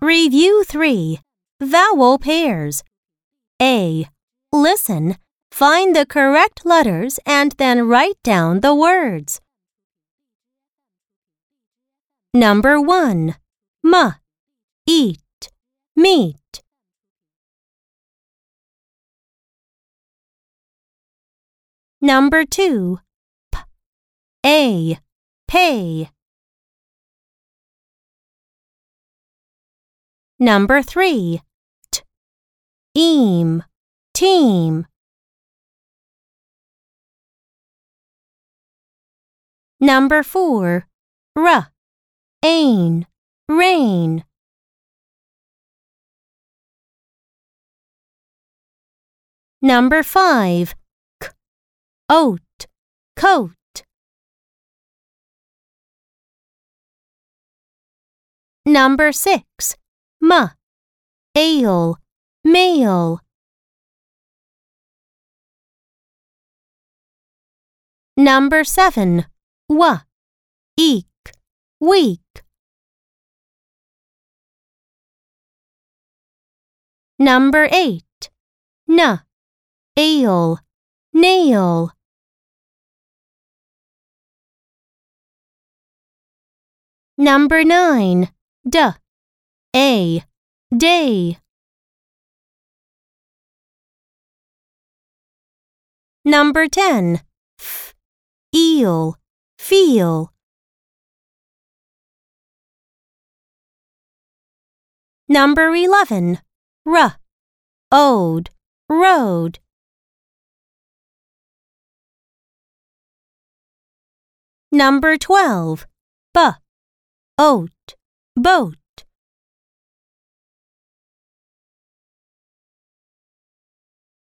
Review 3 Vowel pairs. A. Listen, find the correct letters, and then write down the words. Number 1. M. Eat. Meat. Number 2. P. A. Pay. Number 3. T. Eam. Team. Number 4. R. Ain. Rain. Number 5. K. Oat. Coat. Number 6. M. Ail. Mail. Number 7. W. Eek. Week. Number 8. N. Ail. Nail. Number 9. D. A. Day. Number 10. F. Eel. Feel. Number 11. R. Ode. Road. Number 12. B. Oat. Boat.